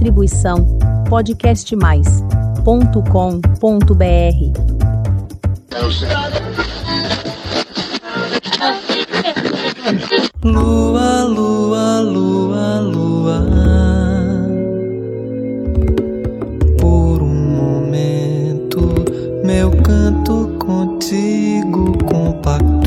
Distribuição podcastmais.com.br. Lua, lua, lua, lua. Por um momento, meu canto contigo compactua.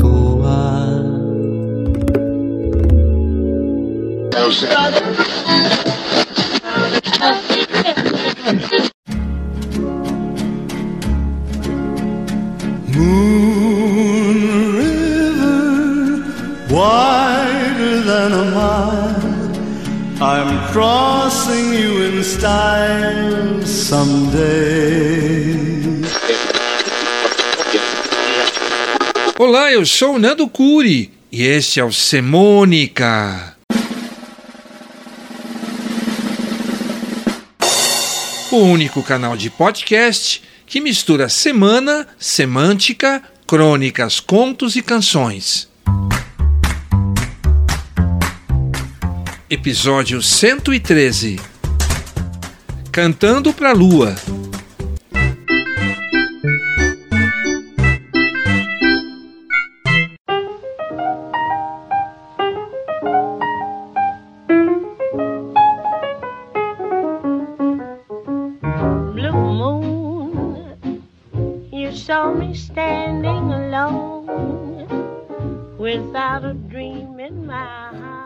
Crossing you in style someday. Olá, eu sou o Nando Curi e este é o Semônica. O único canal de podcast que mistura semana, semântica, crônicas, contos e canções. Episódio 113 Cantando pra Lua. standing without a dream in my heart.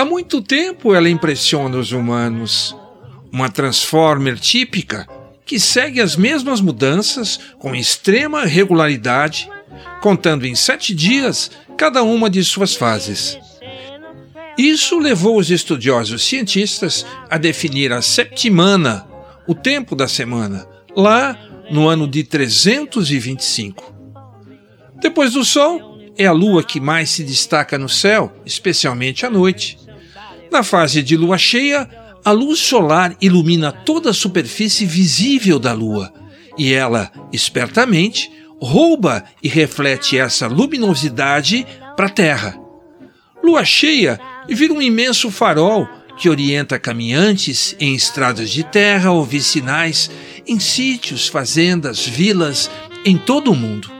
Há muito tempo ela impressiona os humanos. Uma Transformer típica que segue as mesmas mudanças com extrema regularidade, contando em sete dias cada uma de suas fases. Isso levou os estudiosos cientistas a definir a septimana, o tempo da semana, lá no ano de 325. Depois do Sol, é a Lua que mais se destaca no céu, especialmente à noite. Na fase de lua cheia, a luz solar ilumina toda a superfície visível da Lua e ela, espertamente, rouba e reflete essa luminosidade para a Terra. Lua cheia vira um imenso farol que orienta caminhantes em estradas de terra ou vicinais, em sítios, fazendas, vilas, em todo o mundo.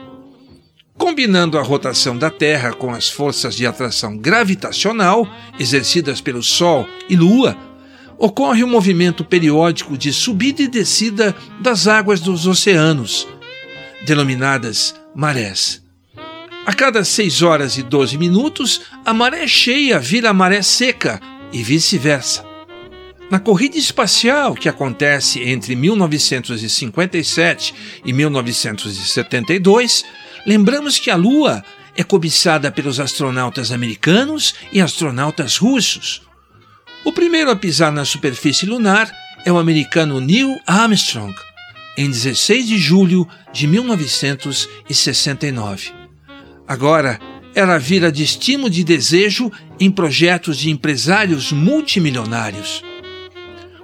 Combinando a rotação da Terra com as forças de atração gravitacional exercidas pelo Sol e Lua, ocorre um movimento periódico de subida e descida das águas dos oceanos, denominadas marés. A cada 6 horas e 12 minutos, a maré cheia vira maré seca e vice-versa. Na corrida espacial que acontece entre 1957 e 1972, lembramos que a Lua é cobiçada pelos astronautas americanos e astronautas russos. O primeiro a pisar na superfície lunar é o americano Neil Armstrong, em 16 de julho de 1969. Agora, ela vira de estímulo de desejo em projetos de empresários multimilionários.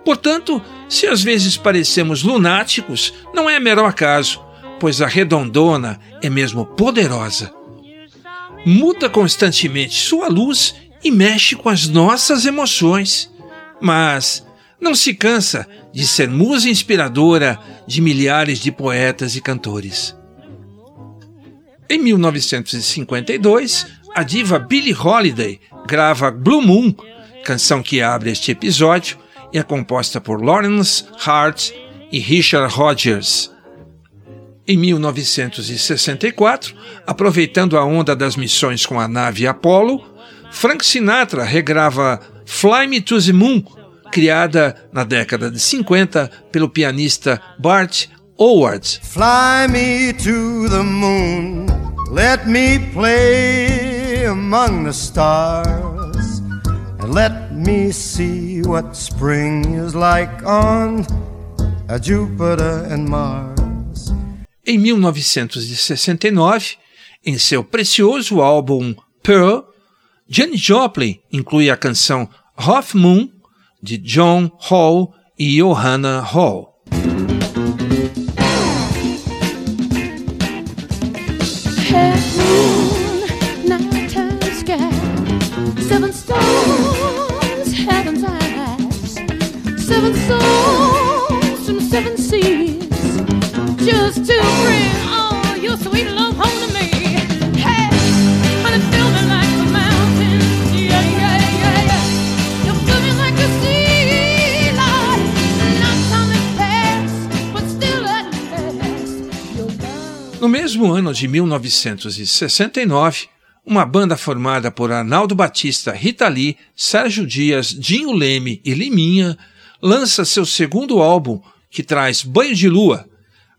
Portanto, se às vezes parecemos lunáticos, não é mero acaso, pois a redondona é mesmo poderosa. Muda constantemente sua luz e mexe com as nossas emoções, mas não se cansa de ser musa inspiradora de milhares de poetas e cantores. Em 1952, a diva Billie Holiday grava Blue Moon, canção que abre este episódio e é composta por Lawrence Hart e Richard Rodgers. Em 1964, aproveitando a onda das missões com a nave Apollo, Frank Sinatra regrava Fly Me to the Moon, criada na década de 50 pelo pianista Bart Howard. Fly me to the moon, let me play among the stars, and let me see what spring is like on Jupiter and Mars. Em 1969, em seu precioso álbum Pearl, Janis Joplin inclui a canção Half Moon de John Hall e Johanna Hall. Seven eyes, seven seven seas No mesmo ano de 1969, uma banda formada por Arnaldo Batista, Rita Lee, Sérgio Dias, Dinho Leme e Liminha lança seu segundo álbum, que traz Banho de Lua,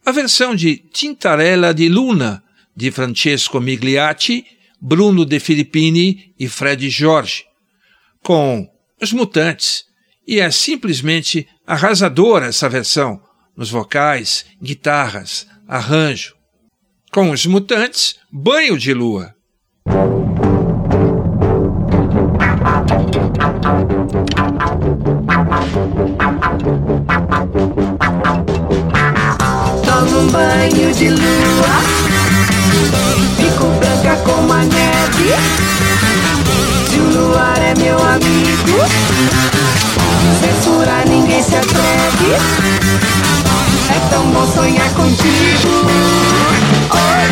a versão de Tintarella di Luna, de Francesco Migliacci, Bruno De Filippini e Fred Jorge, com Os Mutantes, e é simplesmente arrasadora essa versão, nos vocais, guitarras, arranjo. Com Os Mutantes, Banho de Lua. Banho de lua Fico branca como a neve. Se o luar é meu amigo Censura ninguém se atreve. É tão bom sonhar contigo. Oi,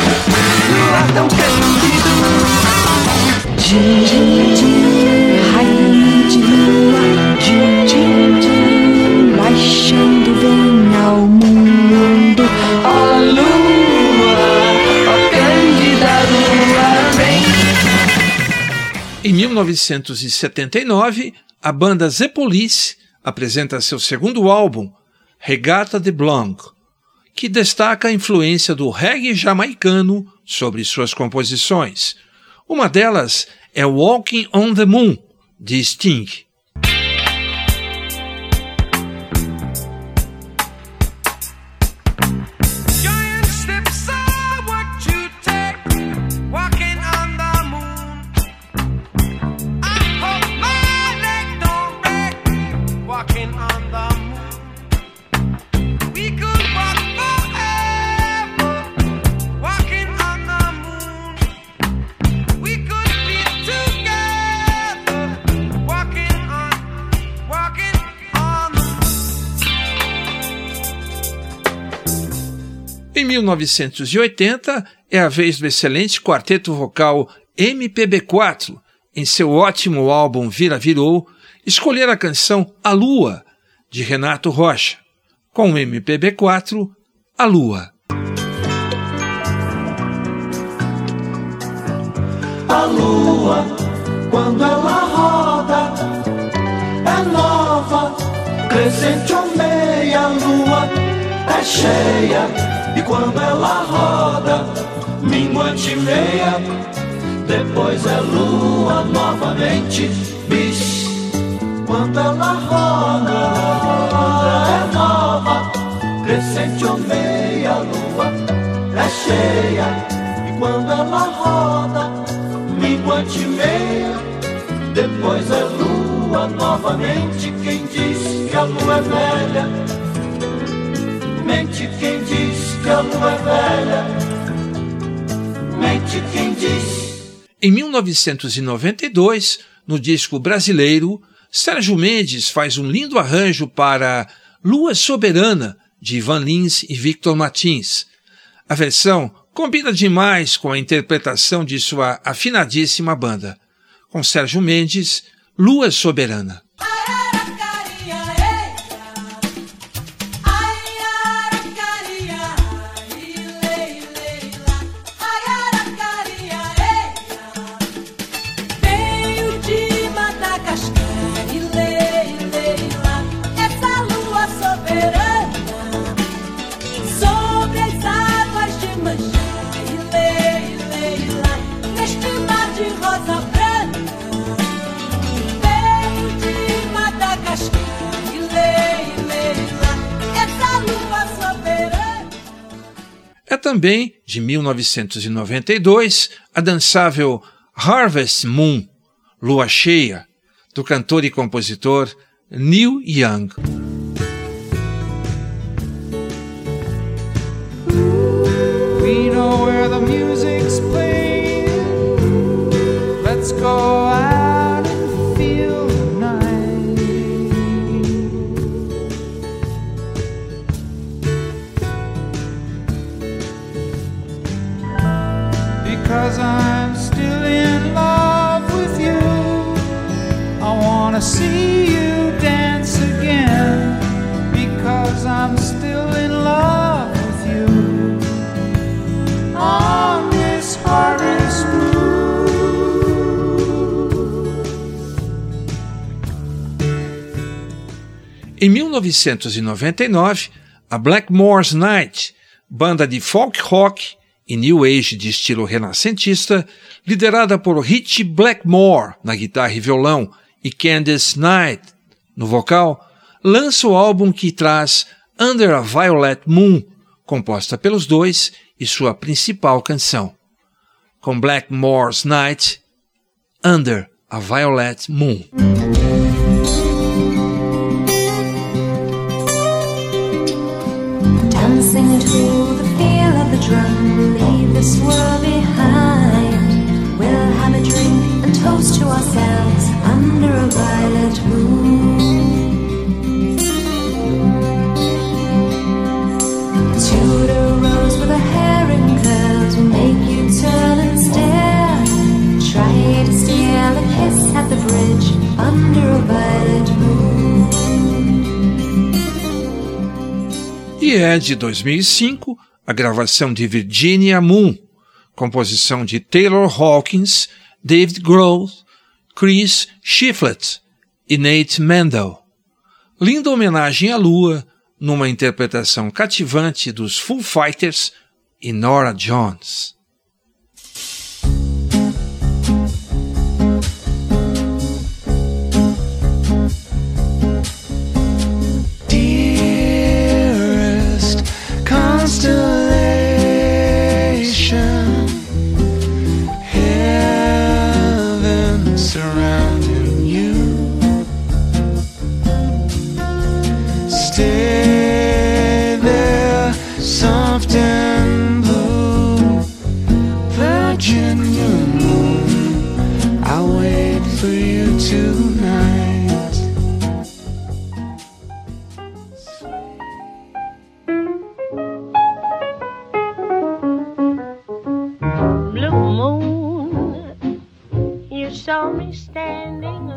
luar tão cândido Din, 1979, a banda The Police apresenta seu segundo álbum, Regata de Blanc, que destaca a influência do reggae jamaicano sobre suas composições. Uma delas é Walking on the Moon, de Sting. Em 1980, é a vez do excelente quarteto vocal MPB4, em seu ótimo álbum Vira Virou, escolher a canção A Lua, de Renato Rocha. Com o MPB4, A Lua. A lua, quando ela roda, é nova, crescente ou meia lua, é cheia. Quando ela roda, minguante meia, depois é lua novamente, bis. Quando ela roda, é nova, crescente ou meia lua, é cheia. E quando ela roda, minguante meia, depois é lua novamente. Quem diz que a lua é velha, mente quem diz velha, mente quem diz. Em 1992, no disco brasileiro, Sérgio Mendes faz um lindo arranjo para Lua Soberana, de Ivan Lins e Victor Martins. A versão combina demais com a interpretação de sua afinadíssima banda. Com Sérgio Mendes, Lua Soberana. Também, de 1992, a dançável Harvest Moon, Lua Cheia, do cantor e compositor Neil Young. because I'm still in love with you. I see you dance again because I'm still in love with you. On this harvest Em 1999, a Blackmore's Night, banda de folk rock e new age de estilo renascentista, liderada por Richie Blackmore na guitarra e violão e Candice Knight no vocal, lança o álbum que traz Under a Violet Moon, composta pelos dois e sua principal canção. Com Blackmore's Night, Under a Violet Moon. Dancing to the feel of the drum, this world behind. We'll have a drink and toast to ourselves under a violet moon. Tudor rose with hair in curls will make you turn and stare. Try to steal a kiss at the bridge under a violet moon. E é de 2005 a gravação de Virginia Moon, composição de Taylor Hawkins, David Grohl, Chris Shiflett e Nate Mendel. Linda homenagem à lua, numa interpretação cativante dos Foo Fighters e Nora Jones.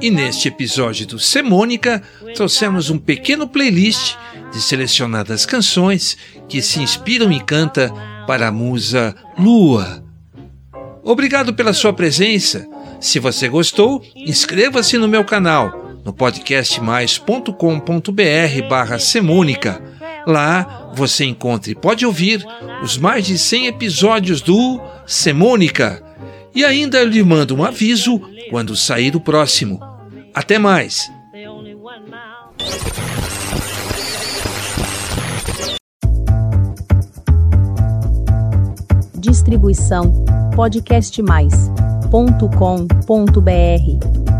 E neste episódio do Semônica, trouxemos um pequeno playlist de selecionadas canções que se inspiram e canta para a musa Lua. Obrigado pela sua presença. Se você gostou, inscreva-se no meu canal no podcastmais.com.br barra Semônica. Lá você encontra e pode ouvir os mais de 100 episódios do Semônica. E ainda lhe mando um aviso quando sair o próximo. Até mais! The only one mile. Distribuição podcastmais.com.br